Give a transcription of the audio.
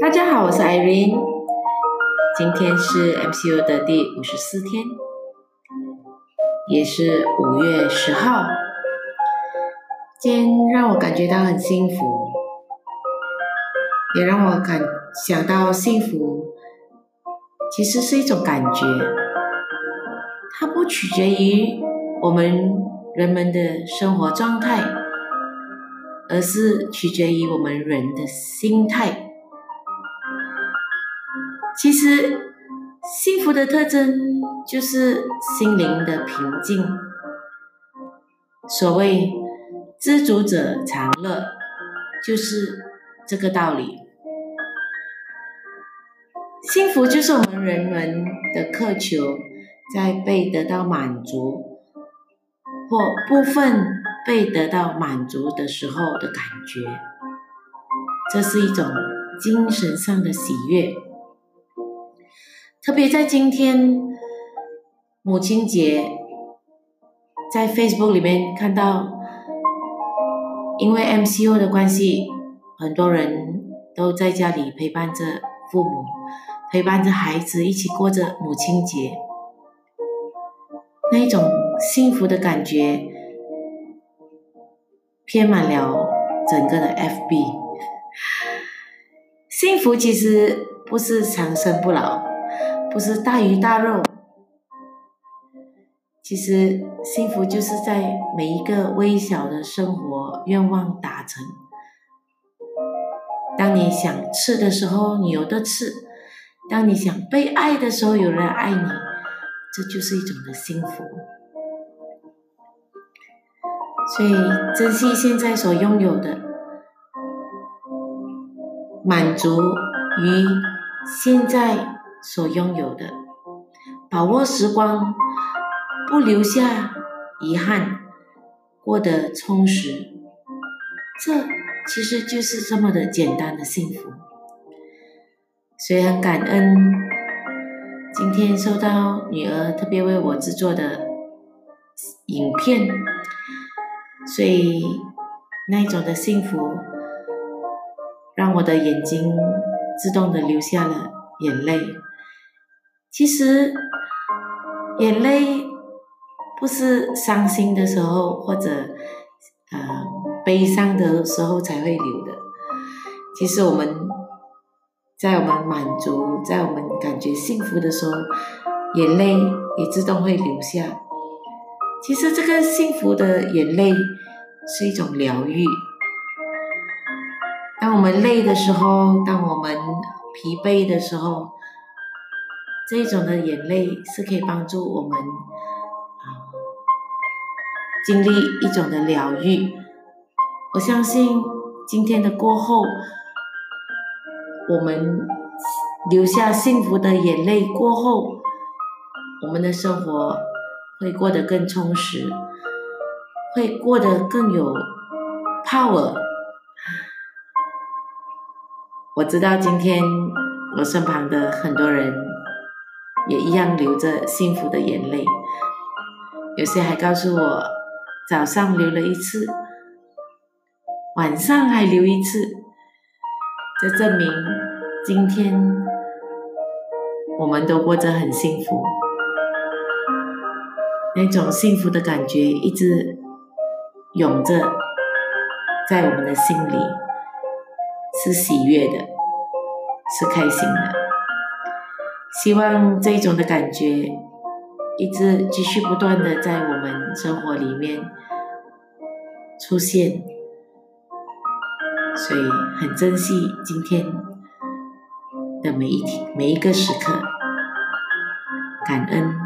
大家好，我是 Irene，今天是 MCU 的第五十四天，也是五月十号。今天让我感觉到很幸福，也让我感想到幸福其实是一种感觉，它不取决于我们人们的生活状态，而是取决于我们人的心态。其实，幸福的特征就是心灵的平静。所谓“知足者常乐”，就是这个道理。幸福就是我们人们的渴求，在被得到满足或部分被得到满足的时候的感觉，这是一种精神上的喜悦。特别在今天母亲节，在 Facebook 里面看到，因为 MCO 的关系，很多人都在家里陪伴着父母，陪伴着孩子，一起过着母亲节，那一种幸福的感觉，填满了整个的 FB。幸福其实不是长生不老。不是大鱼大肉，其实幸福就是在每一个微小的生活愿望达成。当你想吃的时候，你有的吃；当你想被爱的时候，有人爱你，这就是一种的幸福。所以，珍惜现在所拥有的，满足于现在。所拥有的，把握时光，不留下遗憾，过得充实，这其实就是这么的简单的幸福。所以很感恩，今天收到女儿特别为我制作的影片，所以那一种的幸福，让我的眼睛自动的流下了眼泪。其实，眼泪不是伤心的时候或者呃悲伤的时候才会流的。其实我们在我们满足、在我们感觉幸福的时候，眼泪也自动会流下。其实这个幸福的眼泪是一种疗愈。当我们累的时候，当我们疲惫的时候。这种的眼泪是可以帮助我们啊经历一种的疗愈。我相信今天的过后，我们流下幸福的眼泪过后，我们的生活会过得更充实，会过得更有 power。我知道今天我身旁的很多人。也一样流着幸福的眼泪，有些还告诉我，早上流了一次，晚上还流一次，这证明今天我们都过着很幸福，那种幸福的感觉一直涌着在我们的心里，是喜悦的，是开心的。希望这种的感觉一直继续不断的在我们生活里面出现，所以很珍惜今天的每一天每一个时刻，感恩。